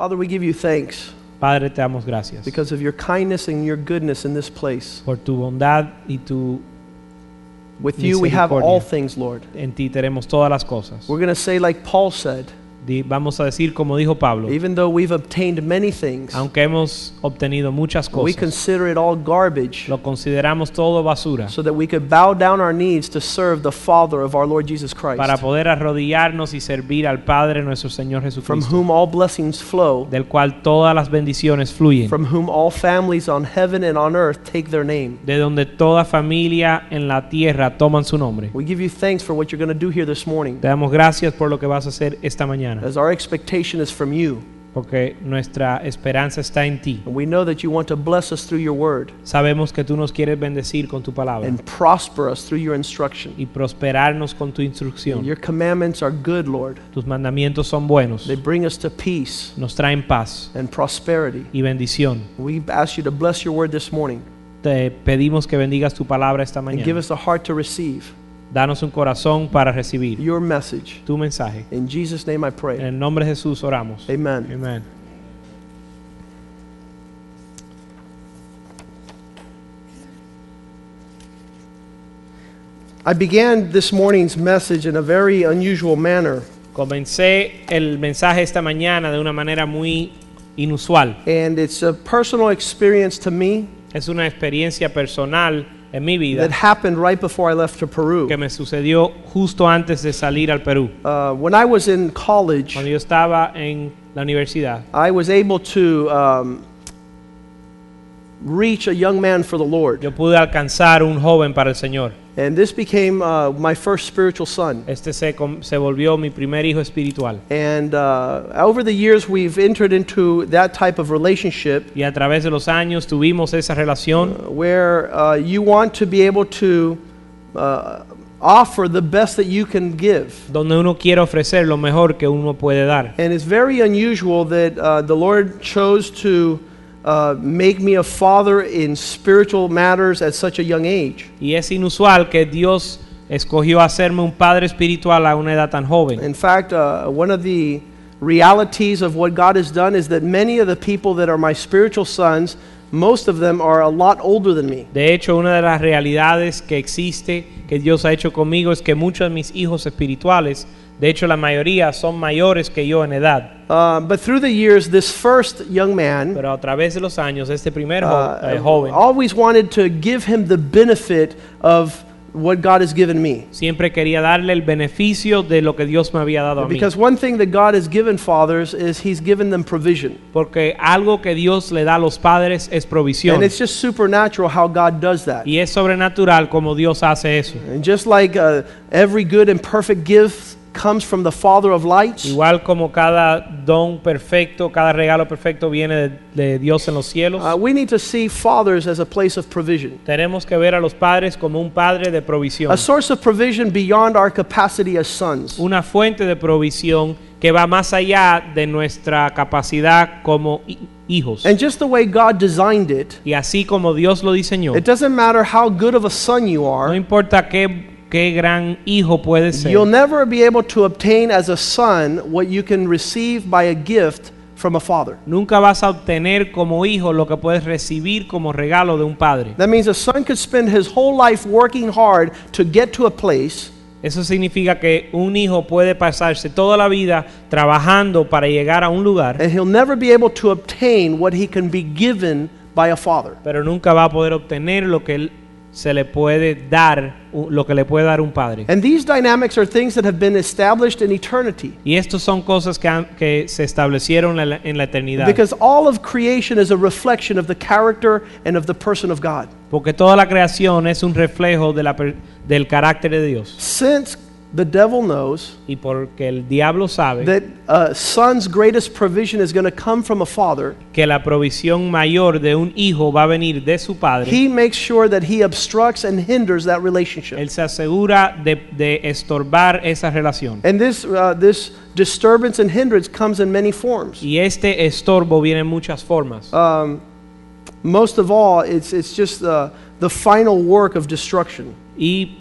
Father, we give you thanks Padre, te damos gracias because of your kindness and your goodness in this place. por tu bondad y tu With you, we have all things, Lord. en ti tenemos todas las cosas. We're going to say, like Paul said, Vamos a decir como dijo Pablo, even though we've obtained many things, aunque hemos obtenido muchas we cosas, consider it all garbage lo consideramos todo basura so that we could bow down our knees to serve the Father of our Lord Jesus para Christ, poder arrodillarnos y servir al Padre nuestro Señor from Jesucristo, whom all blessings flow, del cual todas las bendiciones fluyen, from whom all families on heaven and on earth take their name. de donde toda familia en la tierra toman su nombre. We give you thanks for what you're going to do here this morning, Te damos gracias por lo que vas a hacer esta mañana, as our expectation is from you. porque nuestra esperanza está en ti. And we know that you want to bless us through your word Sabemos que tú nos quieres bendecir con tu palabra and prosper us through your instruction. y prosperarnos con tu instrucción. Your commandments are good, Lord. Tus mandamientos son buenos, They bring us to peace nos traen paz and prosperity. y bendición. We ask you to bless your word this morning Te pedimos que bendigas tu palabra esta and give mañana. us a heart to receive Danos un corazón para recibir your message. tu mensaje. In Jesus' name I En pray. el nombre de Jesús oramos. Amen. Amén. I began this morning's message in a very unusual manner, Comencé el mensaje esta mañana de una manera muy inusual. and it's a personal experience to me Es una experiencia personal en mi vida that happened right before I left to Peru. que me sucedió justo antes de salir al Perú. Uh, when I was in college, Cuando yo estaba en la universidad, I was able to um, reach a young man for the Lord. yo pude alcanzar un joven para el Señor. And this became uh, my first spiritual son. Este se, se volvió mi primer hijo espiritual. And uh, over the years, we've entered into that type of relationship Y a través de los años tuvimos esa relación where uh, you want to be able to uh, offer the best that you can give. donde uno quiere ofrecer lo mejor que uno puede dar. And it's very unusual that uh, the Lord chose to uh, make me a father in spiritual matters at such a young age. Y es inusual que Dios escogió hacerme un padre espiritual a una edad tan joven. In fact, uh, one of the realities of what God has done is that many of the people that are my spiritual sons, most of them are a lot older than me. De hecho, una de las realidades que existe, que Dios ha hecho conmigo, es que muchos de mis hijos espirituales, de hecho la mayoría son mayores que yo en edad. Uh, but through the years, this first young man Pero a través de los años, este primer jo- uh, eh, joven always wanted to give him the benefit of what God has given me. siempre quería darle el beneficio de lo que Dios me había dado a mí. Because one thing that God has given fathers is He's given them provision. Porque algo que Dios le da a los padres es provisión. And it's just supernatural how God does that. Y es sobrenatural como Dios hace eso. And just like uh, every good and perfect gift comes from the Father of lights, Igual como cada don perfecto, cada regalo perfecto viene de, de Dios en los cielos, uh, we need to see fathers as a place of provision, tenemos que ver a los padres como un padre de provisión. a source of provision beyond our capacity as sons. Una fuente de provisión que va más allá de nuestra capacidad como hi- hijos. And just the way God designed it, Y así como Dios lo diseñó, it doesn't matter how good of a son you no are, importa qué, qué gran hijo puede ser, you'll never be able to obtain as a son what you can receive by a gift from a father. nunca vas a obtener como hijo lo que puedes recibir como regalo de un padre. That means a son could spend his whole life working hard to get to a place, Eso significa que un hijo puede pasarse toda la vida trabajando para llegar a un lugar, and he'll never be able to obtain what he can be given by a father. pero nunca va a poder obtener lo que él- se le puede dar, lo que le puede dar un padre. And these dynamics are things that have been established in eternity. Y estos son cosas que, han- que se establecieron en la, en la eternidad. Because all of creation is a reflection of the character and of the person of God. Porque toda la creación es un reflejo de la del carácter de Dios. Since the devil knows Y porque el diablo sabe that a son's greatest provision is going to come from a father, que la provisión mayor de un hijo va a venir de su padre, he makes sure that he obstructs and hinders that relationship. él se asegura de, de estorbar esa relación. And this, uh, this disturbance and hindrance comes in many forms. Y este estorbo viene en muchas formas. Um, most of all, it's, it's just uh, the final work of destruction. Y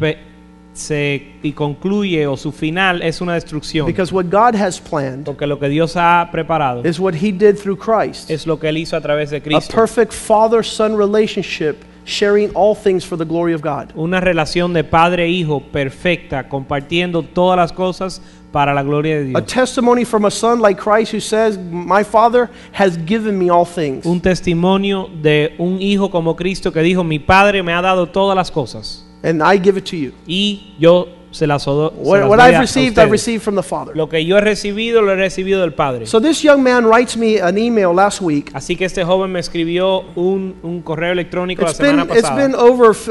se y concluye o su final es una destrucción. Because what God has planned Porque lo que Dios ha preparado is what He did through Christ es lo que él hizo a través de a Cristo. perfect father son relationship, sharing all things for the glory of God. Una relación de padre e hijo perfecta, compartiendo todas las cosas para la gloria de A Dios. testimony from a son like Christ who says, My Father has given me all things. Un testimonio de un hijo como Cristo que dijo, mi padre me ha dado todas las cosas and I give it to you. y yo se las, do- se What, las what doy I've received, I've ustedes". received from the Father. Lo que yo he recibido, lo he recibido del Padre. So this young man writes me an email last week. Así que este joven me escribió un, un correo electrónico la It's been, semana it's pasada. been over f-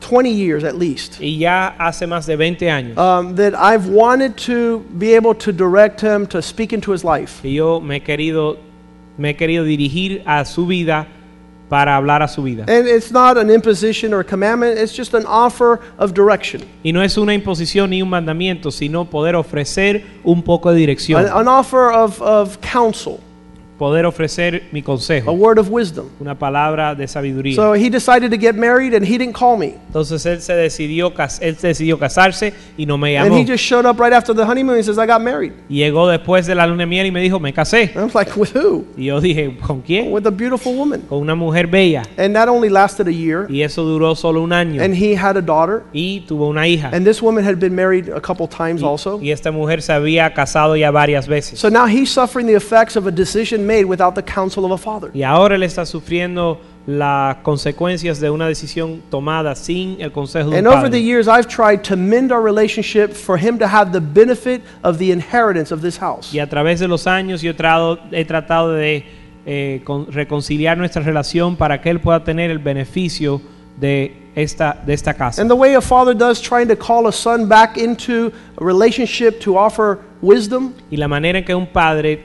20 years at least. y ya hace más de 20 años Um, that I've wanted to be able to direct him to speak into his life. que yo me he querido, me he querido dirigir a su vida para hablar a su vida. And it's not an imposition or a commandment, it's just an offer of direction, Y no es una imposición ni un mandamiento, sino poder ofrecer un poco de dirección, an, an offer of, of counsel, poder ofrecer mi a word of wisdom. una palabra de sabiduría. So he decided to get married and he didn't call me. Entonces él se decidió, él decidió casarse y no me And he just showed up right after the honeymoon. He says, I got married. Y Llegó después de la luna de miel y me dijo, me casé. I'm like, with who? Y yo dije, ¿con quién? With a beautiful woman. Con una mujer bella. And that only lasted a year. Y eso duró solo un año. And he had a daughter. Y tuvo una hija. And this woman had been married a couple times also. Y esta mujer se había casado ya varias veces. So now he's suffering the effects of a decision made without the counsel of a father. Y ahora él está sufriendo las consecuencias de una decisión tomada sin el consejo de un And over the padre. years, I've tried to mend our relationship for him to have the benefit of the inheritance of this house. Y a través de los años yo he, trado- he tratado de eh, con- reconciliar nuestra relación para que él pueda tener el beneficio de esta, de esta casa. And the way a father does, trying to call a son back into a relationship to offer wisdom, Y la manera en que un padre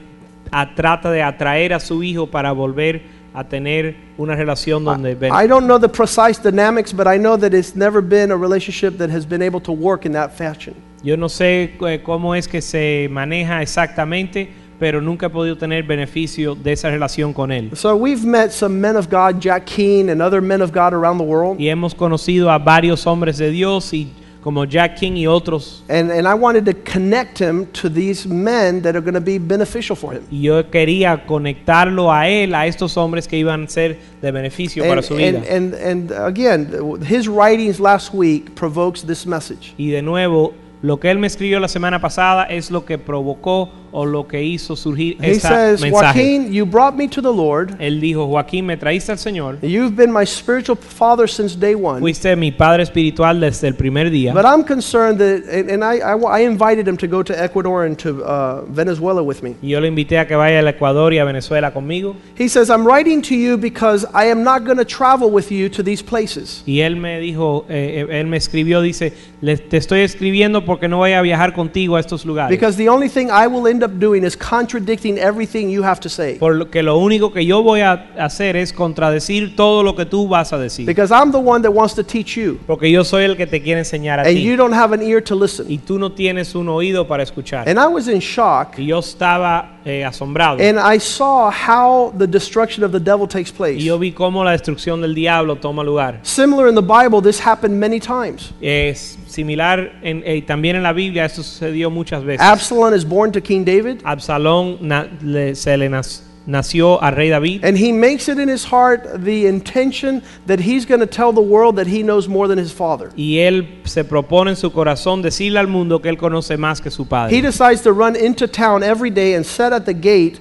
a- trata de atraer a su hijo para volver a tener una relación donde I don't know the precise dynamics, but I know that it's never been a relationship that has been able to work in that fashion. Yo no sé eh, cómo es que se maneja exactamente, pero nunca he podido tener beneficio de esa relación con él. So we've met some men of God, Jack Keane and other men of God around the world. Y hemos conocido a varios hombres de Dios y como Jack King y otros. And, and I wanted to connect him to these men that are going to be beneficial for him. Y yo quería conectarlo a él, a estos hombres que iban a ser de beneficio para And, su vida. and, and, and again, his writings last week provokes this message. Y de nuevo, lo que él me escribió la semana pasada es lo que provocó o lo que hizo surgir He este says, mensaje. Joaquin, you brought me to the Lord. Él dijo, Joaquín, me traíste al Señor, You've been my spiritual father since day one. fuiste mi padre espiritual desde el primer día. But I'm concerned that, and, and I, I, I invited him to go to Ecuador and to uh, Venezuela with me. Y yo le invité a que vaya al Ecuador y a Venezuela conmigo. He says, I'm writing to you because I am not going to travel with you to these places. Y él me dijo, eh, eh, él me escribió, dice, "Le- te estoy escribiendo porque no voy a viajar contigo a estos lugares. Because the only thing I will end up doing is contradicting everything you have to say. Porque lo único que yo voy a hacer es contradecir todo lo que tú vas a decir. Because I'm the one that wants to teach you, Porque yo soy el que te quiere enseñar a and ti. you don't have an ear to listen. Y tú no tienes un oído para escuchar. And I was in shock, Y yo estaba eh, asombrado. and I saw how the destruction of the devil takes Y place. yo vi cómo la destrucción del diablo toma lugar. Similar in the Bible, this happened many times. Es similar en, eh, también en la Biblia, esto sucedió muchas veces. Absalom is born to King David, Absalón na- le- se le nas- nació al rey David and he makes it in his heart the intention that he's going to tell the world that he knows more than his father. y él se propone en su corazón decirle al mundo que él conoce más que su He padre. decides to run into town every day and sit at the gate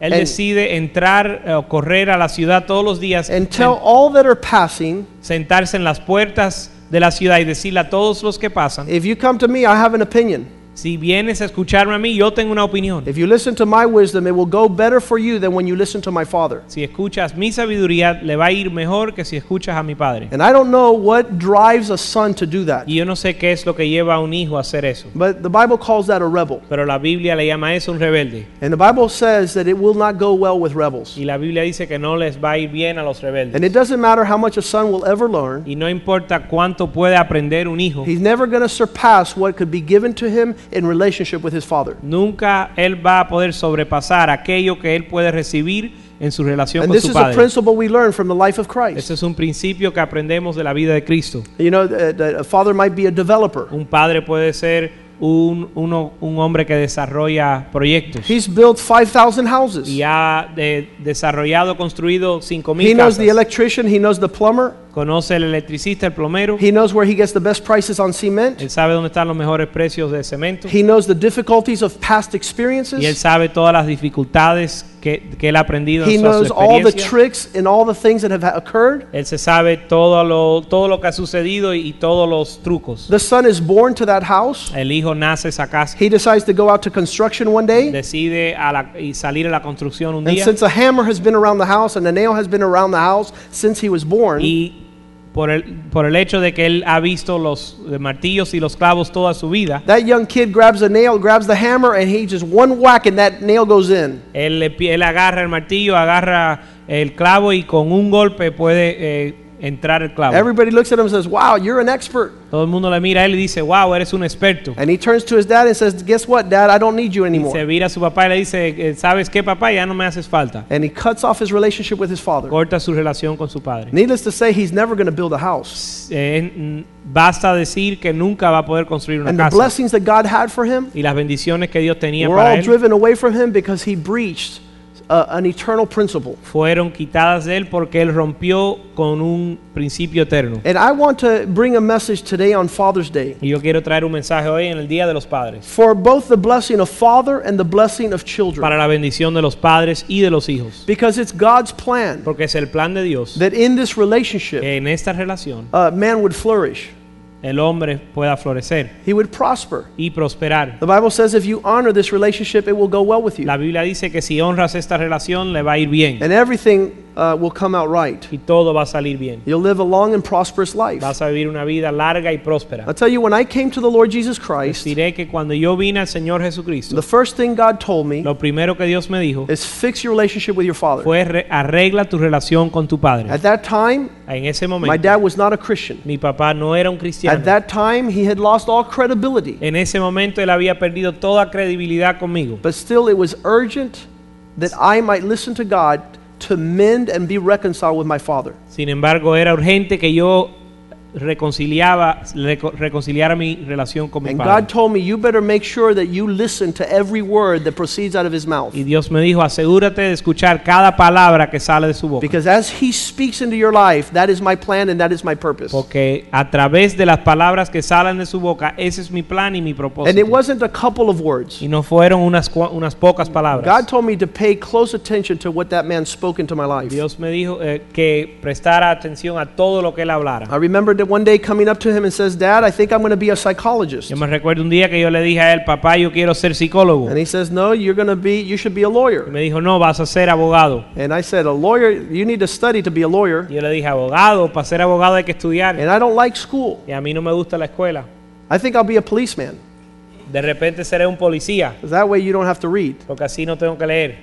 Él and- decide entrar eh, o correr a la ciudad todos los días, and tell all that are passing, sentarse en las puertas de la ciudad y decirle a todos los que pasan, if you come to me, I have an opinion. Si vienes a escucharme a mí, yo tengo una opinión. If you listen to my wisdom, it will go better for you than when you listen to my father. Si escuchas mi sabiduría, le va a ir mejor que si escuchas a mi padre. And I don't know what drives a son to do that. Y yo no sé qué es lo que lleva a un hijo a hacer eso. But the Bible calls that a rebel. Pero la Biblia le llama eso un rebelde. And the Bible says that it will not go well with rebels. Y la Biblia dice que no les va a ir bien a los rebeldes. And it doesn't matter how much a son will ever learn, Y no importa cuánto puede aprender un hijo, he's never going to surpass what could be given to him in relationship with his father. nunca él va a poder sobrepasar aquello que él puede recibir en su relación And con this su is a padre. principle we learn from the life of Christ. Este es un principio que aprendemos de la vida de Cristo. You know, that that a father might be a developer. Un padre puede ser un, uno- un hombre que desarrolla proyectos He's built 5,000 houses. y ha de- desarrollado, construido He 5.000 knows the electrician, he knows the plumber, Conoce el electricista, el plomero. he knows where he gets the best prices on cement. Él sabe dónde están los mejores precios de cemento. He knows the difficulties of past Y él experiences. sabe todas las dificultades que, que él ha aprendido He en su knows all the tricks and all the things that have ha- occurred. Él se sabe todo lo, todo lo que ha sucedido y, y todos los trucos. The son is born to that house. El hijo nace esa casa, He decides to go out to construction one day. decide a la- y salir a la construcción un And día. since a hammer has been around the house and a nail has been around the house since he was born, Y por el, por el hecho de que él ha visto los martillos y los clavos toda su vida, that young kid grabs a nail, grabs the hammer, and he just one whack and that nail goes in. él, él agarra el martillo, agarra el clavo y con un golpe puede eh, entrar el clavo. Everybody looks at him and says, Wow, you're an expert. Todo el mundo le mira a él y dice, wow, eres un experto. And he turns to his dad and says, Guess what, dad? I don't need you Se anymore. vira a su papá y le dice, eh, ¿sabes qué, papá? Ya no me haces falta. And he cuts off his relationship with his father. Corta su relación con su padre. Needless to say, he's never going to build a house. Eh, basta decir que nunca va a poder construir una And the casa. blessings that God had for him Y las bendiciones que Dios tenía were para all él driven away from him because he breached uh, an eternal principle. fueron quitadas de él porque él rompió con un principio eterno. And I want to bring a message today on Father's Day Y yo quiero traer un mensaje hoy en el Día de los Padres. for both the blessing of father and the blessing of children. Para la bendición de los padres y de los hijos. Because it's God's plan Porque es el plan de Dios that in this relationship, que en esta relación uh, man would flourish, el hombre pueda florecer he would prosper. y prosperar. The Bible says if you honor this relationship, it will go well with you. La Biblia dice que si honras esta relación le va a ir bien And everything uh, will come out right. y todo va a salir bien. You'll live a long and prosperous life. Vas a vivir una vida larga y próspera. I'll tell you, when I came to the Lord Jesus Christ, Diré que cuando yo vine al Señor Jesucristo, the first thing God told me lo primero que Dios me dijo is fix your relationship with your father. fue "Re- arregla tu relación con tu padre. At that time, En ese momento, my dad was not a Christian. mi papá no era un cristiano. At that time, he had lost all credibility. En ese momento él había perdido toda credibilidad conmigo. But still, it was urgent that I might listen to God to mend and be reconciled with my father. Sin embargo, era urgente que yo reconciliaba, reco- reconciliara mi relación con mi And God padre. told me, You better make sure that you listen to every word that proceeds out of his mouth. Y Dios me dijo, asegúrate de escuchar cada palabra que sale de su boca. Because as he speaks into your life, that is my plan and that is my purpose. Porque a través de las palabras que salen de su boca, ese es mi plan y mi And it propósito. wasn't a couple of words. Y no fueron unas, unas pocas God palabras. told me to pay close attention to what that man spoke into my life. Dios me dijo eh, que prestara atención a todo lo que él hablara. I remember that one day coming up to him and says, Dad, I think I'm going to be a psychologist. Yo me recuerdo un día que yo le dije a él, papá, yo quiero ser psicólogo. And he says, No, you're going to be, you should be a Y lawyer. me dijo, no, vas a ser abogado. And I said, A lawyer, you need to study to be a lawyer. Y yo le dije, abogado, para ser abogado hay que estudiar. And I don't like school. Y a mí no me gusta la escuela. I think I'll be a policeman. De repente seré un policía, that way you don't have to read. porque así no tengo que leer.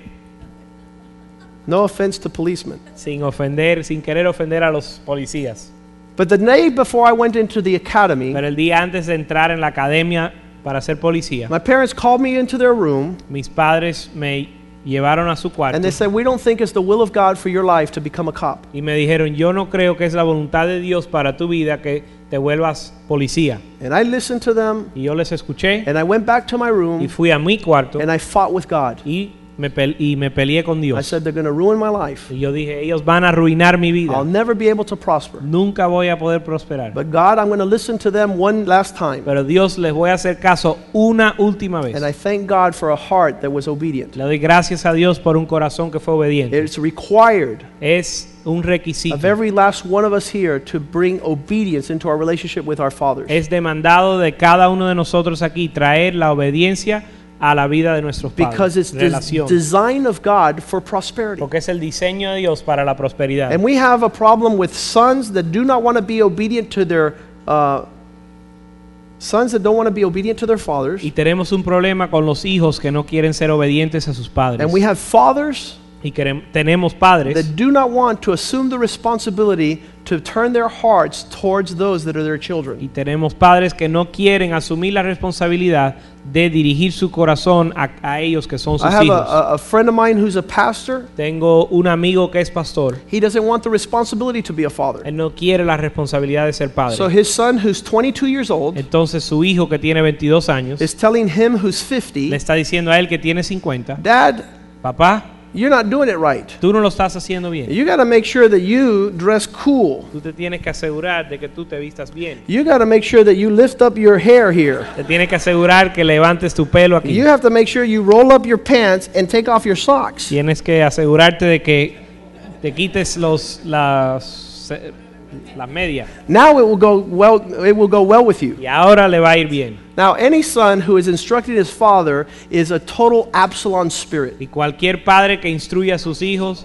No offense to policemen. Sin ofender, sin querer ofender a los policías. But the day before I went into the academy, Pero el día antes de entrar en la academia para ser policía, my parents called me into their room mis padres me llevaron a su cuarto and they said, We don't think it's the will of God for your life to become a cop. y me dijeron, yo no creo que es la voluntad de Dios para tu vida que te vuelvas policía. And I listened to them Y yo les escuché and I went back to my y room fui a mi cuarto and I fought with God. y me, y me peleé con I Dios. said, They're going to ruin my life. Y yo dije, ellos van a arruinar mi vida. I'll never be able to prosper. Nunca voy a poder prosperar. But God, I'm going to listen to them one last time. Pero Dios les voy a hacer caso una última vez. And I thank God for a heart that was obedient. Le doy gracias a Dios por un corazón que fue obediente. It's required Es un requisito. of every last one of us here to bring obedience into our relationship with our fathers. Es demandado de cada uno de nosotros aquí traer la obediencia a la vida de nuestros Because padres. it's the design of God for prosperity. Porque es el diseño de Dios para la prosperidad. And we have a problem with sons that do not want to be obedient to their uh, sons that don't want to be obedient to their fathers. Y tenemos un problema con los hijos que no quieren ser obedientes a sus padres. And we have fathers y tenemos padres that do not want to assume the responsibility to turn their hearts towards those that are their Y children. tenemos padres que no quieren asumir la responsabilidad de dirigir su corazón a, a ellos que son I sus have hijos. a, a friend of mine who's a pastor. Tengo un amigo que es pastor. He doesn't want the responsibility to be a father. Él no quiere la responsabilidad de ser padre. So his son, who's 22 years old, Entonces su hijo que tiene 22 años is telling him who's le 50, está diciendo a él que tiene 50, Dad, papá, you're not doing it right. tú no lo estás haciendo bien. You got to make sure that you dress cool. Tú te tienes que asegurar de que tú te vistas bien. You got to make sure that you lift up your hair here. Te tienes que asegurar que levantes tu pelo aquí. You have to make sure you roll up your pants and take off your socks. Tienes que asegurarte de que te quites los las eh, las medias Now it will go well it will go well with you. y ahora le va a ir bien. Now any son who is instructing his father is a total Absalom spirit. Y cualquier padre que instruya a sus hijos,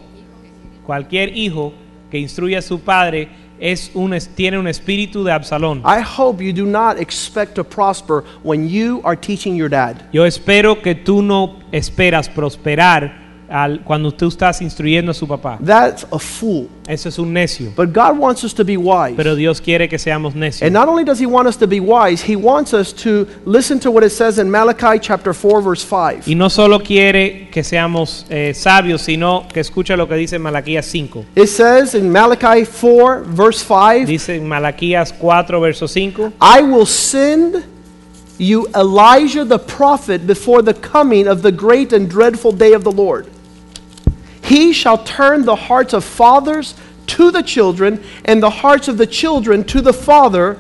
cualquier hijo que instruya a su padre es un tiene un espíritu de Absalón. I hope you do not expect to prosper when you are teaching your dad. Yo espero que tú no esperas prosperar al, cuando tú estás instruyendo a su papá. That's a fool. Eso es un necio. But God wants us to be wise. Pero Dios quiere que seamos necios. And not only does he want us to be wise, he wants us to listen to what it says in Malachi chapter 4 verse 5. Y no solo quiere que seamos eh, sabios, sino que escucha lo que dice Malaquías 5. It says in Malachi 4 verse 5, Dice en Malaquías 4, verso 5. I will send you Elijah the prophet before the coming of the great and dreadful day of the Lord. He shall turn the hearts of fathers to the children, and the hearts of the children to the father,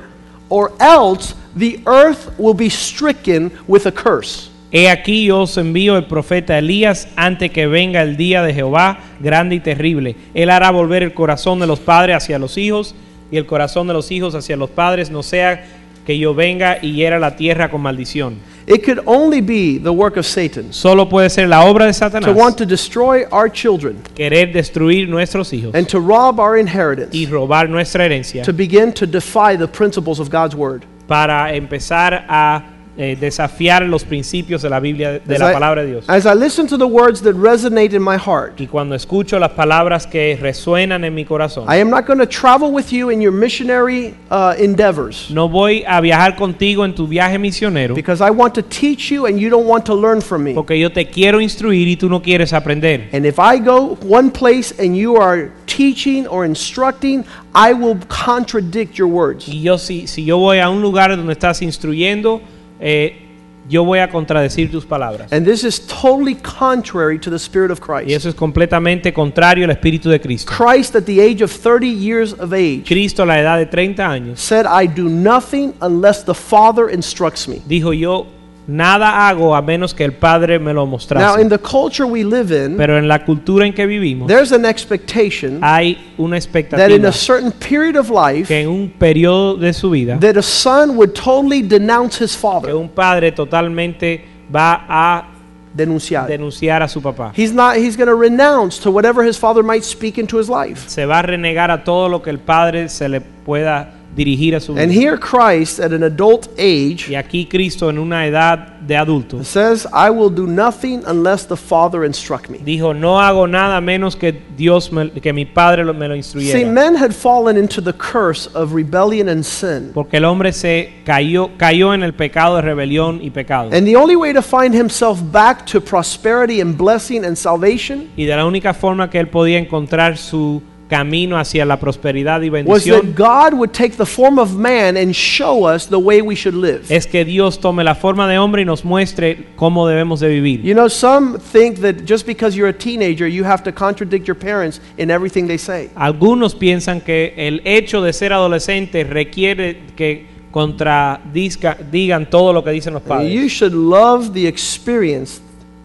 or else the earth will be stricken with a curse. He aquí yo os envío el profeta Elías antes que venga el día de Jehová grande y terrible. Él hará volver el corazón de los padres hacia los hijos y el corazón de los hijos hacia los padres, no sea que yo venga y hiera la tierra con maldición. It could only be the work of Satan Solo puede ser la obra de to Satanás want to destroy our children querer destruir nuestros hijos and to rob our inheritance, y robar nuestra herencia to begin to defy the principles of God's word. para empezar a eh, desafiar los principios de la Biblia, de As la I- palabra de Dios. As I listen to the words that resonate in my heart, Y cuando escucho las palabras que resuenan en mi corazón, I am not going to travel with you in your missionary uh, endeavors no voy a viajar contigo en tu viaje misionero because I want to teach you and you don't want to learn from me. porque yo te quiero instruir y tú no quieres aprender. And if I go one place and you are teaching or instructing, I will contradict your words. Y yo si, si yo voy a un lugar donde estás instruyendo, eh, yo voy a contradecir tus palabras. And this is totally contrary to the Spirit of Y Christ. eso es completamente contrario al Espíritu de Cristo. Christ, at the age of 30 years of age, Cristo a la edad de 30 años said, I do nothing unless the Father instructs me. dijo yo, nada hago a menos que el Padre me lo Now, mostrase. in the culture we live in, Pero en la cultura en que vivimos there's an expectation hay una that in expectativa a certain period of life, que en un periodo de su vida that a son would totally denounce his que father, un padre totalmente va a denunciar. denunciar a su papá. He's not he's going to renounce to whatever his father might speak into his life. Se va a renegar a todo lo que el padre se le pueda dirigir a su And vida. here Christ at an adult age Y aquí Cristo en una edad de adulto says, I will do nothing unless the Father instruct me. dijo, no hago nada menos que Dios, me- que mi padre lo- me lo See, instruyera. men had fallen into the curse of rebellion and sin. Porque el hombre se cayó, cayó en el pecado de rebelión y pecado. And the only way to find himself back to prosperity and blessing and salvation Y de la única forma que él podía encontrar su camino hacia la prosperidad y bendición that God would take the form of man and show us the way we should live. es que Dios tome la forma de hombre y nos muestre cómo debemos de vivir. You know, some think that just because you're a teenager, you have to contradict your parents in everything they say. Algunos piensan que el hecho de ser adolescente requiere que contradizca- digan todo lo que dicen los You padres. should love the experience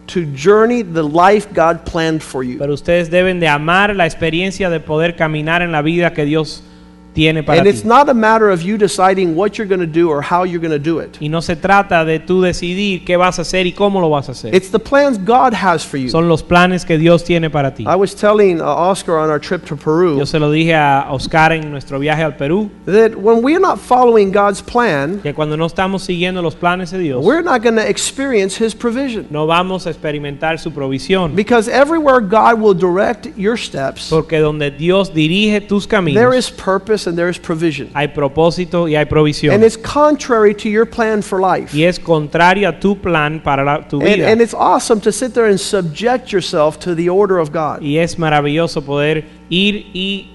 to journey the life God planned for you. Pero ustedes deben de amar la experiencia de poder caminar en la vida que Dios tiene para And it's not a matter of you deciding what you're going to do or how you're going to do it. Y no se trata de tú decidir qué vas a hacer y cómo lo vas a hacer. It's the plans God has for you. Son los planes que Dios tiene para ti. I was telling uh, Oscar on our trip to Peru Yo se lo dije a Oscar en nuestro viaje al Perú, that when we're not following God's plan, que cuando no estamos siguiendo los planes de Dios, we're not going to experience His provision. no vamos a experimentar su provisión. Because everywhere God will direct your steps, Porque donde Dios dirige tus there caminos, is purpose and there is provision. hay propósito y hay provisión. And it's contrary to your plan for life. Y es contrario a tu plan para la- tu And, vida. and it's awesome to sit there and subject yourself to the order of God. Y es maravilloso poder ir y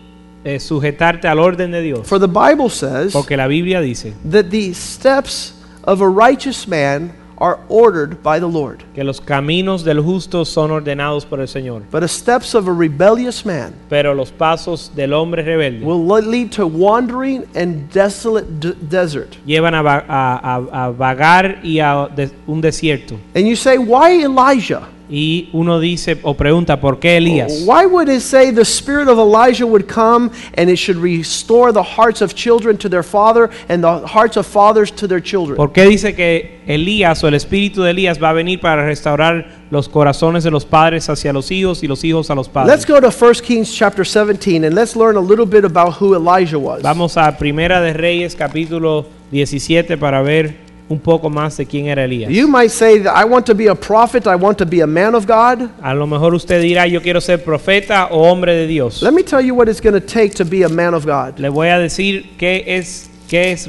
eh, sujetarte al orden de Dios. For the Bible says Porque la Biblia dice that the steps of a righteous man are ordered by the Lord, que los caminos del justo son ordenados por el Señor. but the steps of a rebellious man Pero los pasos del hombre rebelde will lead to wandering and desolate desert. llevan a, a- a- a vagar y a de- un desierto. And you say, why Elijah? Y uno dice o pregunta, ¿por qué Elías? Why would it say the spirit of Elijah would come and it should restore the hearts of children to their father and the hearts of fathers to their children? ¿Por qué dice que Elías o el espíritu de Elías va a venir para restaurar los corazones de los padres hacia los hijos y los hijos a los Let's padres? go to 1 Kings chapter 17 and let's learn a little bit about who Elijah was. Vamos a Primera de Reyes capítulo 17 para ver un poco más de quién era Elías. You might say that I want to be a prophet, I want to be a man of God. A lo mejor usted dirá, yo quiero ser profeta o hombre de Dios. Let me tell you what it's going to take to be a man of God. Le voy a decir qué es, qué es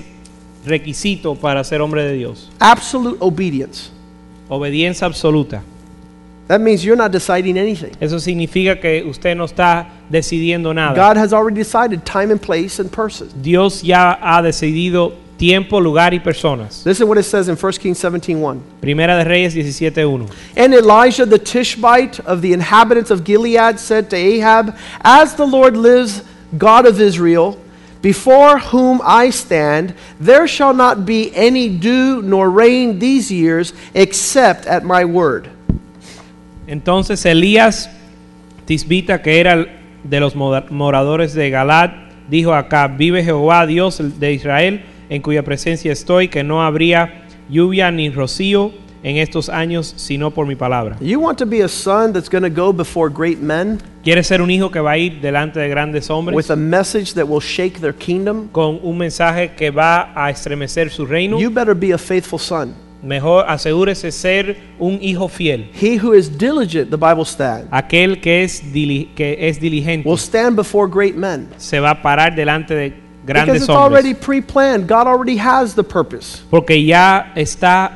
requisito para ser hombre de Dios. Absolute obedience. Obediencia absoluta. That means you're not deciding anything. Eso significa que usted no está decidiendo nada. God has already decided time and place and person. Dios ya ha decidido tiempo, lugar y personas. Listen what it says in 1 Kings 17:1. Primera de Reyes 17.1. And Elijah the Tishbite of the inhabitants of Gilead said to Ahab, As the Lord lives, God of Israel, before whom I stand, there shall not be any dew nor rain these years, except at my word. Entonces Elías Tisbita, que era de los moradores de Galad, dijo acá, vive Jehová Dios de Israel, en cuya presencia estoy, que no habría lluvia ni rocío en estos años, sino por mi palabra. You want to be a son that's going to go before great men ¿Quieres ser un hijo que va a ir delante de grandes hombres with a message that will shake their kingdom? con un mensaje que va a estremecer su reino? You better be a faithful son. Mejor asegúrese ser un hijo fiel. He who is diligent, the Bible says, Aquel que es, que es diligente will stand before great men. se va a parar delante de grandes it's already hombres. pre-planned. God already has the purpose. Porque ya está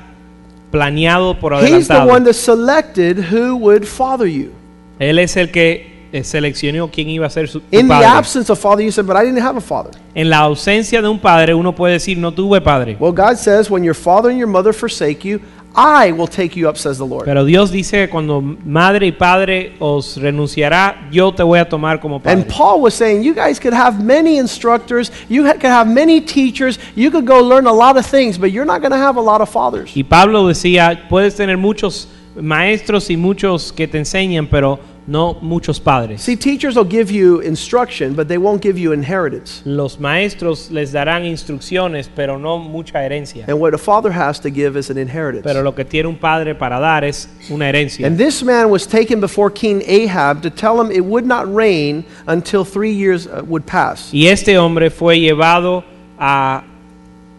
planeado por He's the one that selected who would father you. Él es el que eh, seleccionó quién iba a ser su In the padre. absence of father, you said, but I didn't have a father. En la ausencia de un padre, uno puede decir, no tuve padre. Well, God says, when your father and your mother forsake you, I will take you up, says the Lord. Pero Dios dice que cuando madre y padre os renunciará, yo te voy a tomar como padre. And Paul was saying, you guys could have many instructors, you could have many teachers, you could go learn a lot of things, but you're not going to have a lot of fathers. Y Pablo decía, puedes tener muchos maestros y muchos que te enseñan, pero no muchos padres. See, teachers will give you instruction, but they won't give you inheritance. Los maestros les darán instrucciones, pero no mucha herencia. And what a father has to give is an inheritance. Pero lo que tiene un padre para dar es una herencia. And this man was taken before King Ahab to tell him it would not rain until three years uh, would pass. Y este hombre fue llevado a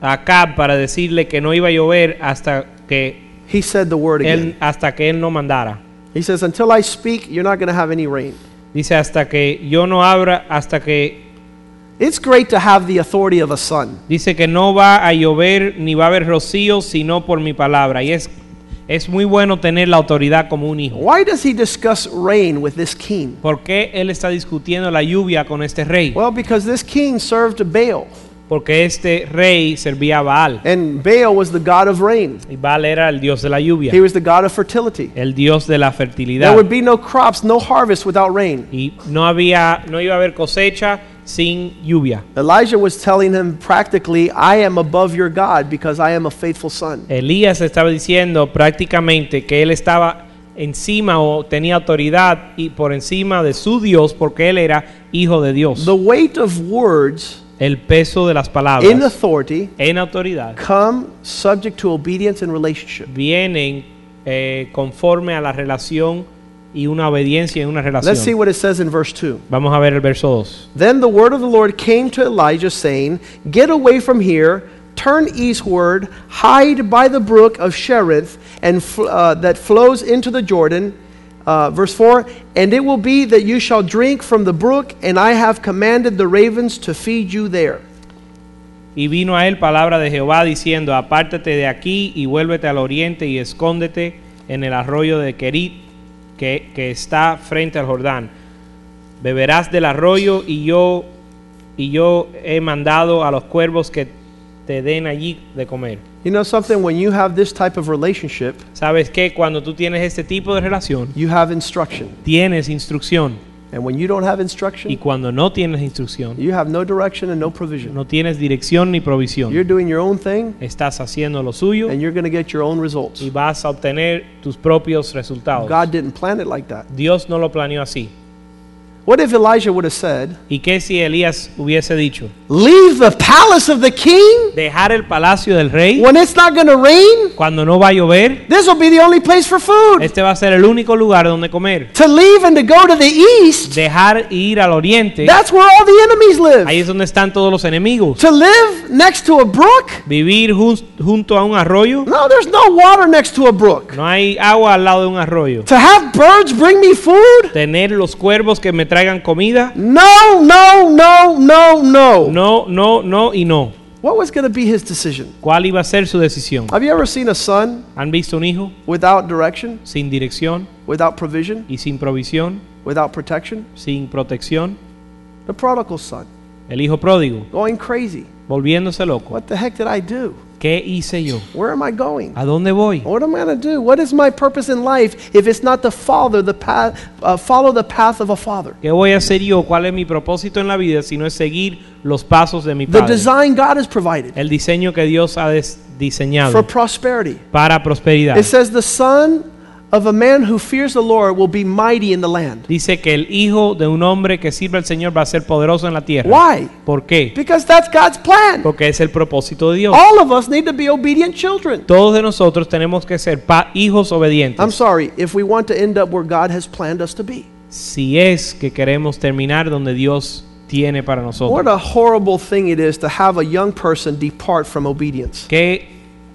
Acab para decirle que no iba a llover hasta que He said the word él again. hasta que él no mandara. He says, Until I speak, you're not going to have any rain. Dice hasta que yo no abra, hasta que It's great to have the authority of a son. dice que no va a llover ni va a haber rocío sino por mi palabra. Y es es muy bueno tener la autoridad como un hijo. Why does he discuss rain with this king? ¿Por qué él está discutiendo la lluvia con este rey? Well, because this king served Baal, Porque este rey servía a Baal. and Baal was the god of rain. Y Baal era el dios de la lluvia, He was the god of fertility. el dios de la There fertilidad. would be no crops, no harvest without rain. Y no había, no iba a haber cosecha sin lluvia. Elijah was telling him practically, I am above your God because I am a faithful son. Elías estaba diciendo prácticamente que él estaba encima o tenía autoridad y por encima de su Dios porque él era hijo de Dios. The weight of words el peso de las palabras in authority en autoridad come subject to obedience and relationship. vienen eh, conforme a la relación y una obediencia en una relación. Let's see what it says in verse 2. Vamos a ver el verso 2. Then the word of the Lord came to Elijah, saying, Get away from here, turn eastward, hide by the brook of Cherith, and uh, that flows into the Jordan. Uh, verse 4 And it will be that you shall drink from the brook, and I have commanded the ravens to feed you there. Y vino a él palabra de Jehová diciendo, apártate de aquí y vuélvete al oriente y escóndete en el arroyo de Kerit que, que está frente al Jordán. Beberás del arroyo y yo, y yo he mandado a los cuervos que te den allí de comer. You know something? When you have this type of relationship, ¿Sabes qué? Cuando tú tienes este tipo de relación, you have instruction. tienes instrucción. And when you don't have Y instruction, cuando no tienes instrucción, you have no direction and no provision. no tienes dirección ni provisión. You're doing your own thing, Estás haciendo lo suyo and you're going to get your own results. y vas a obtener tus propios resultados. God didn't plan it like that. Dios no lo planeó así. What if Elijah would have said, ¿Y qué si Elías hubiese dicho? Leave the palace of the king Dejar el palacio del rey when it's not going to rain? cuando no va a llover. This will be the only place for food. Este va a ser el único lugar donde comer. To leave and to go to the east, Dejar ir al oriente. that's where all the enemies Ahí live. es donde están todos los enemigos. To live next to a brook? Vivir jun- junto a un arroyo. No, there's no water next to a brook. No hay agua al lado de un arroyo. To have birds bring me food? Tener los cuervos que me traigan comida. No, no, no, no, no. No, no, no y no. What was going to be his decision? ¿Cuál iba a ser su decisión? Have you ever seen a son ¿Han visto un hijo without direction, sin dirección without provision, y sin provisión, without protection? sin protección? The prodigal son, El hijo pródigo, going crazy. volviéndose loco. What the heck did I do? ¿Qué hice yo? Where am I going? ¿A dónde voy? What am I going to do? What is my purpose in life if it's not to follow the path, uh, follow the path of a father? ¿Qué voy a hacer yo? ¿Cuál es mi propósito en la vida si no es seguir los pasos de mi The padre? design God has provided El diseño que Dios ha des- for diseñado prosperity. para prosperidad. It says the son of a man who fears the Lord will be mighty in the land. Dice que el hijo de un hombre que sirve al Señor va a ser poderoso en la tierra. Why? ¿Por qué? Because that's God's plan. Porque es el propósito de Dios. All of us need to be obedient children. Todos de nosotros tenemos que ser hijos I'm obedientes. sorry, if we want to end up where God has planned us to be. Si es que queremos terminar donde Dios tiene para What nosotros. a horrible thing it is to have a young person depart from obedience. Qué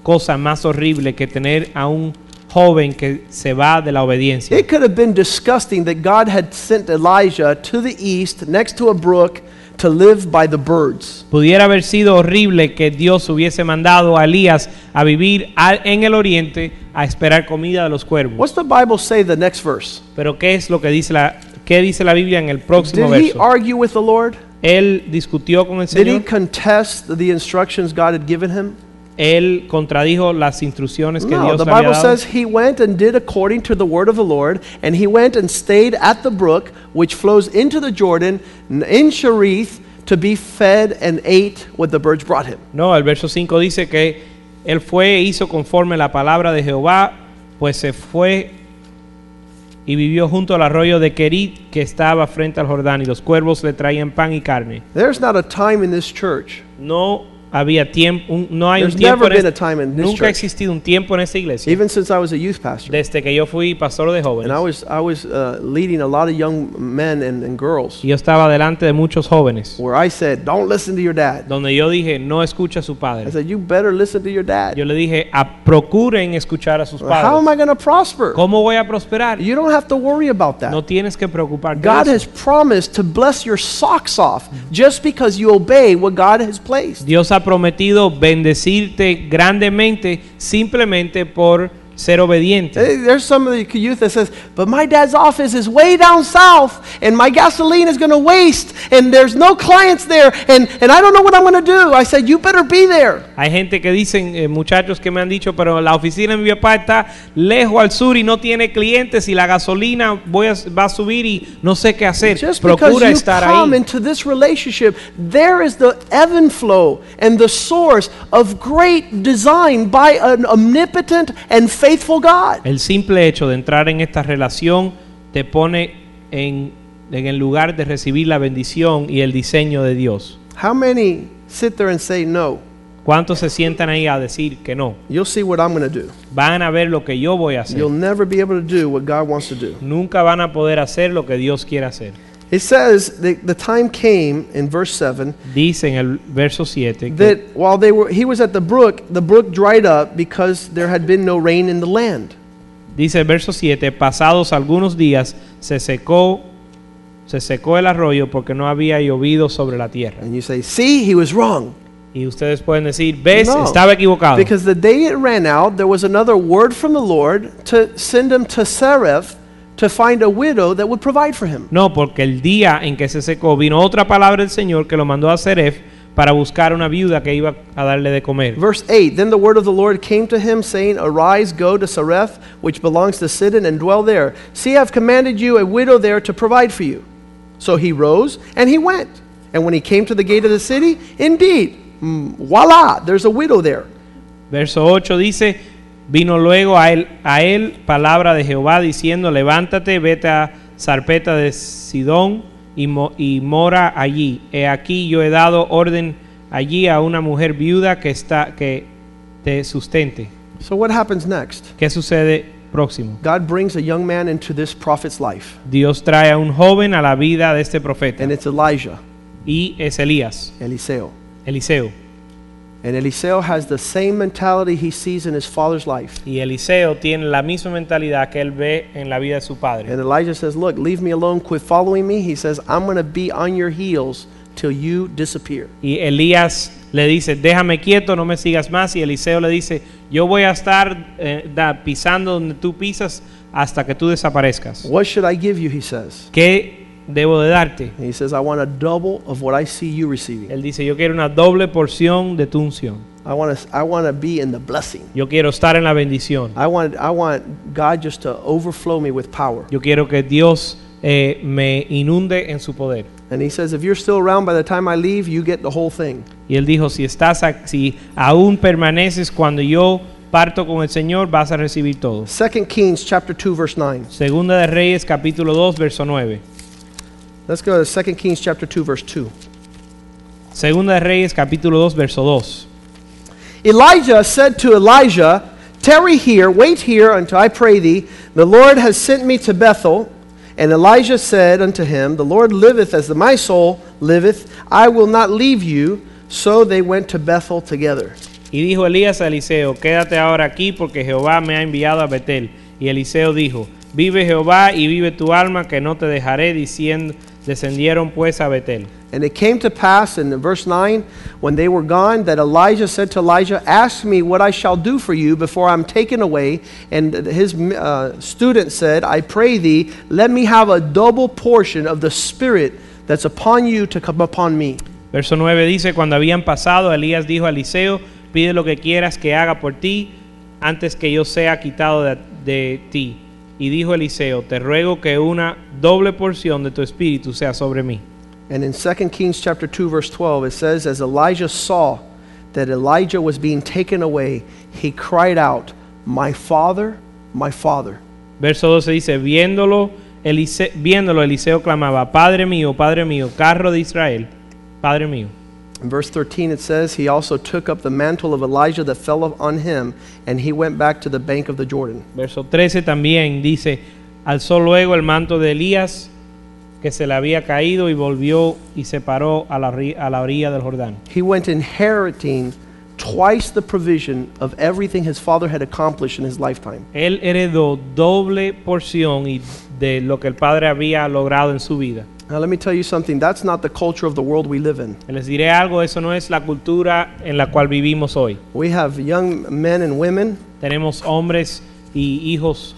cosa más horrible que tener a un joven que se va de la obediencia. It could have been disgusting that God had sent Elijah to the east next to a brook to live by the birds. Pudiera haber sido horrible que Dios hubiese mandado a Elías a vivir en el oriente a esperar comida de los cuervos. What's the Bible say the next verse? Pero ¿qué es lo que dice la qué dice la Biblia en el próximo Did he verso? argue with the Lord? Él discutió con el Did he Señor. contest the instructions God had given him? Él contradijo las instrucciones que No, Dios the le había Bible dado. says he went and did according to the word of the Lord, and he went and stayed at the brook which flows into the Jordan in Cherith to be fed and ate what the birds brought him. No, el verso 5 dice que él fue e hizo conforme la palabra de Jehová, pues se fue y vivió junto al arroyo de Kerit que estaba frente al Jordán y los cuervos le traían pan y carne. There's not a time in this church. No había tiempo, un- no hay un There's tiempo never en been a este- time in this nunca ha existido un tiempo en esta iglesia Even since I was a youth pastor. desde que yo fui pastor de And I jóvenes was, I was uh, leading a lot of young men and, and girls y yo estaba delante de muchos jóvenes where I said, Don't listen to your dad. donde yo dije no escucha a su I padre. said, You better listen to your dad. Yo le dije a, procuren escuchar a sus How am padres. I going to prosper? ¿Cómo voy a prosperar? You don't have to worry about that. No tienes que preocuparte. God has promised to bless your socks off just because you obey what God has placed. Dios ha prometido bendecirte grandemente simplemente por ser obediente. There's some of the youth that says, but my dad's office is way down south and my gasoline is going to waste and there's no clients there and, and I don't know what I'm going to do. I said, you better be there. Hay gente que dicen, eh, muchachos que me han dicho, pero la oficina de mi papá está lejos al sur y no tiene clientes y la gasolina voy a- va a subir y no sé qué hacer. Just because Procura you estar come ahí. into this relationship, there is the ebb and flow and the source of great design by an omnipotent and faithful God. El simple hecho de entrar en esta relación te pone en, en el lugar de recibir la bendición y el diseño de Dios. How many sit there and say no? ¿Cuántos se sientan ahí a decir que no? You'll see what I'm going to do. Van a ver lo que yo voy a hacer. You'll never be able to do what God wants to do. Nunca van a poder hacer lo que Dios quiere hacer. It says that the time came in verse 7 Dice en el verso 7 que that while they were he was at the brook, the brook dried up because there had been no rain in the land. Dice el verso 7, pasados algunos días se secó se secó el arroyo porque no había llovido sobre la tierra. And you say, "See, he was wrong." Y ustedes pueden decir, "¿Ves? No, Estaba equivocado." Because the day it ran out, there was another word from the Lord to send him to Sereph to find a widow that would provide for him. No, porque el día en que se secó vino otra palabra del Señor que lo mandó a Seref para buscar una viuda que iba a darle de comer. Verse 8 Then the word of the Lord came to him, saying, Arise, go to Sareph, which belongs to Sidon, and dwell there. See, I've commanded you a widow there to provide for you. So he rose and he went. And when he came to the gate of the city, indeed, mm, voila, there's a widow there. Verso 8 dice, vino luego a él, a él palabra de Jehová diciendo, levántate, vete a Zarpeta de Sidón y, mo- y mora allí. He aquí yo he dado orden allí a una mujer viuda que, está, que te sustente. So what happens next? ¿Qué sucede próximo? God brings a young man into this prophet's life, Dios trae a un joven a la vida de este profeta and it's Elijah, y es Elías, Eliseo. Eliseo. And Eliseo has the same mentality he sees in his father's life. Y Eliseo tiene la misma mentalidad que él ve en la vida de su padre. And Elijah says, Look, leave me alone, quit following me. He says, I'm going to be on your heels till you disappear. Y Elías le dice, déjame quieto, no me sigas más. Y Eliseo le dice, yo voy a estar eh, da- pisando donde tú pisas hasta que tú desaparezcas. What should I give you? He says. ¿Qué debo de darte? And he says, I want a double of what I see you receiving. Él dice, yo quiero una doble porción de tu unción. I want to, I want to be in the blessing. Yo quiero estar en la bendición. I want, I want God just to overflow me with power. Yo quiero que Dios eh, me inunde en su poder. And he says, if you're still around by the time I leave, you get the whole thing. Y él dijo, si estás, si aún permaneces cuando yo parto con el Señor, vas a recibir todo. 2 Kings chapter 2 verse 9. Segunda de Reyes, capítulo 2, verso 9. Let's go to 2 Kings chapter 2 verse 2. Segunda de Reyes, capítulo 2, verso 2. Elijah said to Elijah, Tarry here, wait here until I pray thee. The Lord has sent me to Bethel. And Elijah said unto him, The Lord liveth as the my soul liveth, I will not leave you. So they went to Bethel together. Y dijo Elías a Eliseo, quédate ahora aquí porque Jehová me ha enviado a Betel. Y Eliseo dijo, vive Jehová y vive tu alma que no te dejaré diciendo, descendieron pues a Betel. And it came to pass in verse 9, when they were gone, that Elijah said to Elijah, Ask me what I shall do for you before I'm taken away. And his uh, student said, I pray thee, let me have a double portion of the Spirit that's upon you to come upon me. Verso 9 dice, cuando habían pasado, Elías dijo a Eliseo, pide lo que quieras que haga por ti antes que yo sea quitado de, de ti. Y dijo Eliseo, te ruego que una doble porción de tu espíritu sea sobre mí. And in 2 Kings chapter 2 verse 12 it says as Elijah saw that Elijah was being taken away he cried out my father my father Verso 12 dice, viéndolo, Elise- viéndolo Eliseo clamaba, Padre mío, Padre mío, carro de Israel, Padre mío. In verse 13 it says he also took up the mantle of Elijah that fell on him and he went back to the bank of the Jordan Verso 13 también dice, alzó luego el manto de Elías que se le había caído y volvió y se paró a la, a la orilla del Jordán. he went inheriting twice the provision of everything his father had accomplished in his lifetime Él heredó doble porción y de lo que el padre había logrado en su vida. Now let me tell you something. That's not the culture of the world we live in. Les diré algo, eso no es la cultura en la cual vivimos hoy. we have young men and women. Tenemos hombres y hijos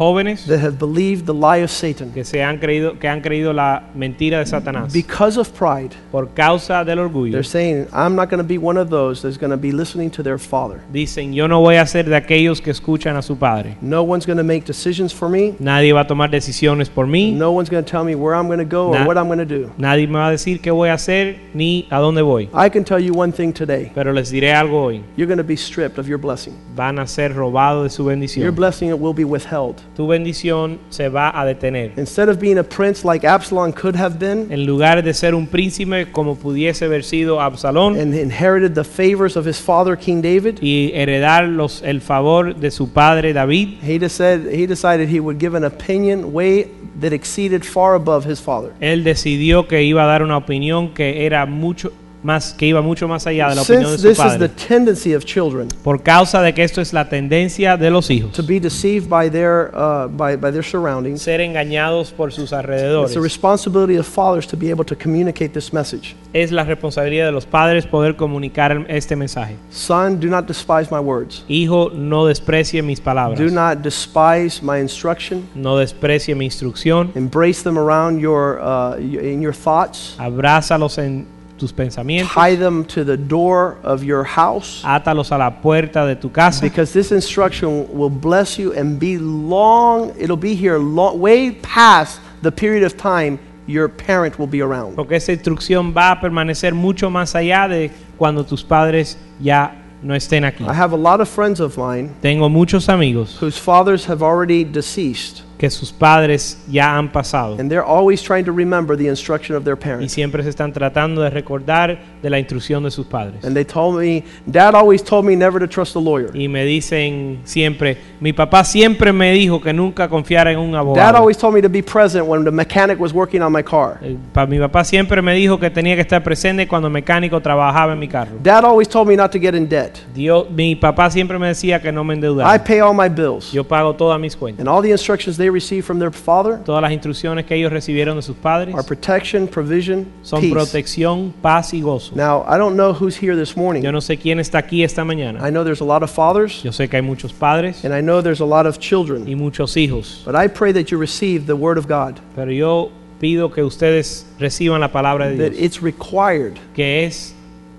jóvenes that have believed the lie of Satan que se han creído que han creído la mentira de Satanás because of pride por causa del orgullo. They're saying, I'm not going to be one of those that's going to be listening to their father. Dicen, yo no voy a ser de aquellos que escuchan a su padre. No one's going to make decisions for me. Nadie va a tomar decisiones por mí. No one's going to tell me where I'm going to go or Na- what I'm going to do. Nadie me va a decir qué voy a hacer ni a dónde voy. I can tell you one thing today. Pero les diré algo hoy. You're going to be stripped of your blessing. Van a ser robados de su Your bendición. blessing will be withheld. Tu bendición se va a detener. Instead of being a prince like Absalom could have been En lugar de ser un príncipe como pudiese haber sido Absalón and inherited the favors of his father, King David, y heredar los, el favor de su padre David, he, decided, he decided he would give an opinion way that exceeded far above his father. él decidió que iba a dar una opinión que era mucho más que iba mucho más allá de la opinión de Since su this is the padre. tendency of children Por causa de que esto es la tendencia de los hijos, to be deceived by their, uh, by, by their surroundings, ser engañados por sus it's alrededores. the responsibility of fathers to be able to communicate this message. Es la responsabilidad de los padres poder comunicar este mensaje. Son, do not despise my words. Hijo, no desprecie mis palabras. Do not despise my instruction. No desprecie mi instrucción. Embrace them around your, uh, in your thoughts. Abrázalos en tus pensamientos. Tie them to the door of your house. Átalos a la puerta de tu casa. Because this instruction will bless you and be long, it'll be here long, way past the period of time your parent will be around. Porque esa instrucción va a permanecer mucho más allá de cuando tus padres ya no estén aquí. I have a lot of friends of mine Tengo muchos amigos whose fathers have already deceased, que sus padres ya han pasado and they're always trying to remember the instruction of their y parents. siempre se están tratando de recordar de la instrucción de sus padres. And they told me, Dad always told me never to trust a lawyer. Y me dicen siempre, mi papá siempre me dijo que nunca confiara en un Dad abogado. always told me to be present when the mechanic was working on my car. Eh, pa- mi papá siempre me dijo que tenía que estar presente cuando el mecánico trabajaba en mi carro. Dad always told me not to get in debt. Dios, mi papá siempre me decía que no me I endeudara. pay all my bills. Yo pago todas mis cuentas. And all the instructions they receive from their father Todas las instrucciones que ellos recibieron de sus padres are protection, provision, son peace. protección, paz y gozo. Now, I don't know who's here this morning. Yo no sé quién está aquí esta mañana. I know there's a lot of fathers, Yo sé que hay muchos padres and I know there's a lot of y children. muchos hijos, But I pray that you receive the Word of God, pero yo pido que ustedes reciban la palabra de that Dios, it's required que es,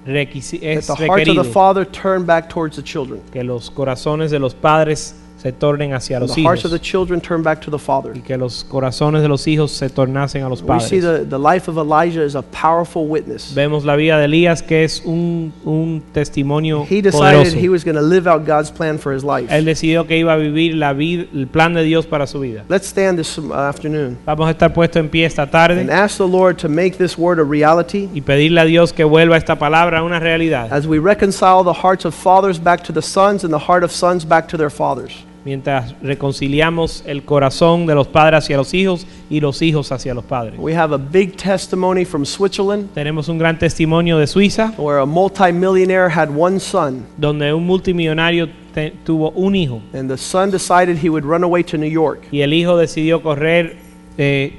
requisi- that es the heart of requerido the father turn back towards the children, que los corazones de los padres se tornen hacia los the hearts of the hijos children turn back to the father. y que los corazones de los hijos se tornasen a los We see padres. the, the life of Elijah as a powerful witness. Vemos la vida de Elías que es un, un testimonio He decided poderoso. he was going to live out God's plan for his life. Él decidió que iba a vivir la vid- el plan de Dios para su vida. Let's stand this uh, afternoon Vamos a estar puestos en pie esta tarde and ask the Lord to make this word a reality y pedirle a Dios que vuelva esta palabra a una realidad. as we reconcile the hearts of fathers back to the sons and the heart of sons back to their fathers. Mientras reconciliamos el corazón de los padres hacia los hijos y los hijos hacia los padres. We have a big testimony from Switzerland Tenemos un gran testimonio de Suiza where a multimillionaire had one son, donde un multimillonario tuvo un hijo. and the son decided he would run away to New York y el hijo decidió correr, eh,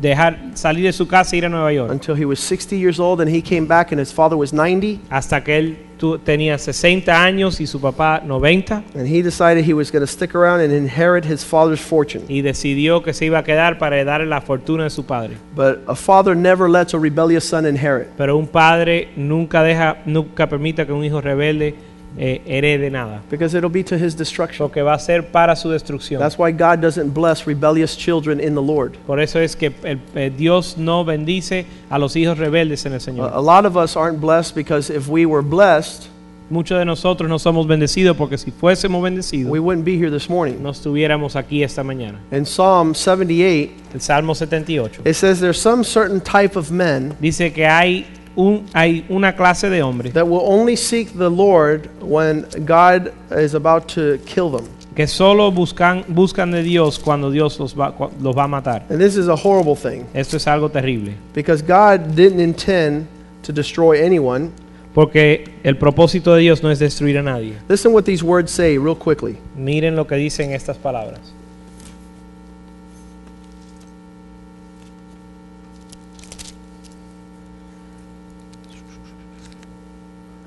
dejar salir de su casa e ir a Nueva York. until he was 60 years old, and he came back and his father was 90, hasta que él tenía 60 años y su papá 90 and he decided he was going to stick around and inherit his father's fortune. y decidió que se iba a quedar para heredar la fortuna de su padre. But a father never lets a rebellious son inherit. Pero un padre nunca deja, nunca permita que un hijo rebelde eh, herede nada, Because it'll be to his destruction. porque va a ser para su destrucción. That's why God doesn't bless rebellious children in the Lord. Por eso es que el- eh, Dios no bendice a los hijos rebeldes en el A, Señor. a lot of us aren't blessed because if we were blessed, Muchos de nosotros no somos bendecidos porque si fuésemos bendecidos we wouldn't be here this morning. no estuviéramos aquí esta mañana. In Psalm 78, El Salmo 78 it says there's some certain type of men dice que hay, un, hay una clase de hombres that will only seek the Lord when God is about to kill them. que solo buscan, buscan de Dios cuando Dios los va, cua- los va a matar. And this is a horrible thing Esto es algo terrible. because God didn't intend to destroy anyone. Porque el propósito de Dios no es destruir a nadie. Listen what these words say real quickly. Miren lo que dicen estas palabras.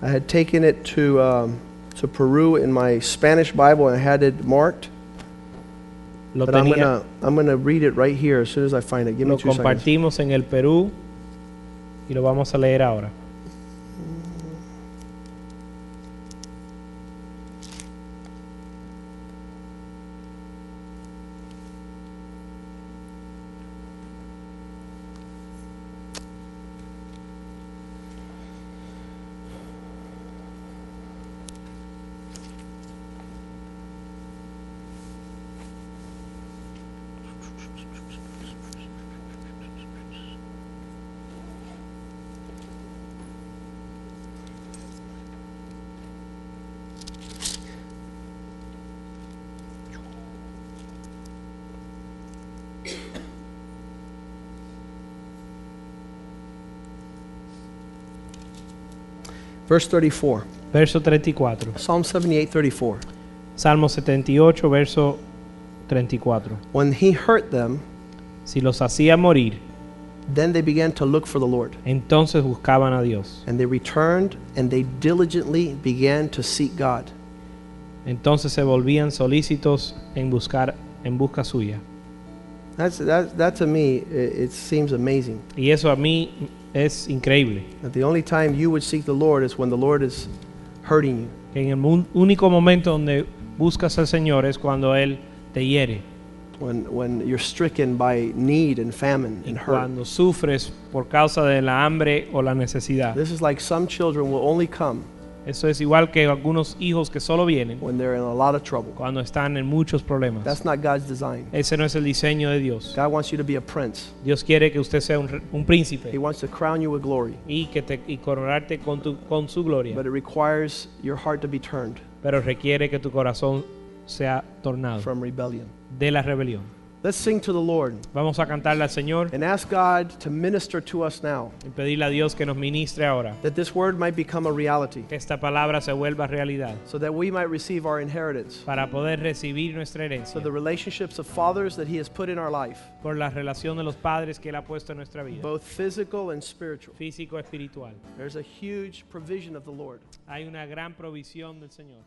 I had taken it to, um, to Peru in my Spanish Bible and I had it marked. Lo, But I'm gonna, I'm gonna read it right here as soon as I find it. Give me lo two seconds. compartimos en el Perú y lo vamos a leer ahora. Verse 34. Verso 34. Psalm 78, 34. Salmo 78, verso 34. When he hurt them, Si los hacía morir, then they began to look for the Lord. entonces buscaban a Dios. And they returned and they diligently began to seek God. Entonces se volvían solícitos en buscar en busca suya. That's, that, that to me, it, seems amazing. Y eso a mí es increíble. That the only time you would seek the Lord is when the Lord is hurting you. Que en el único momento donde buscas al Señor es cuando Él te hiere. When, when you're stricken by need and famine and hurt. cuando sufres por causa de la hambre o la necesidad. This is like some children will only come Eso es igual que algunos hijos que solo vienen when they're in a lot of trouble. cuando están en muchos problemas. That's not God's design. Ese no es el diseño de Dios. God wants you to be a prince. Dios quiere que usted sea un, un He príncipe wants to crown you with glory. y que te y coronarte con tu con su gloria, But it requires your heart to be turned pero requiere que tu corazón sea tornado from rebellion. de la rebelión. Let's sing to the Lord Vamos a cantarle al Señor and ask God to minister to us now, y pedirle a Dios que nos ministre ahora, that this word might become a reality, que esta palabra se vuelva realidad so that we might receive our inheritance. para poder recibir nuestra So herencia the relationships of fathers that He has put in our life, por la relación de los padres que Él ha puesto en nuestra vida, both physical and spiritual. físico espiritual. There's a huge provision of the Lord. Hay una gran provisión del Señor.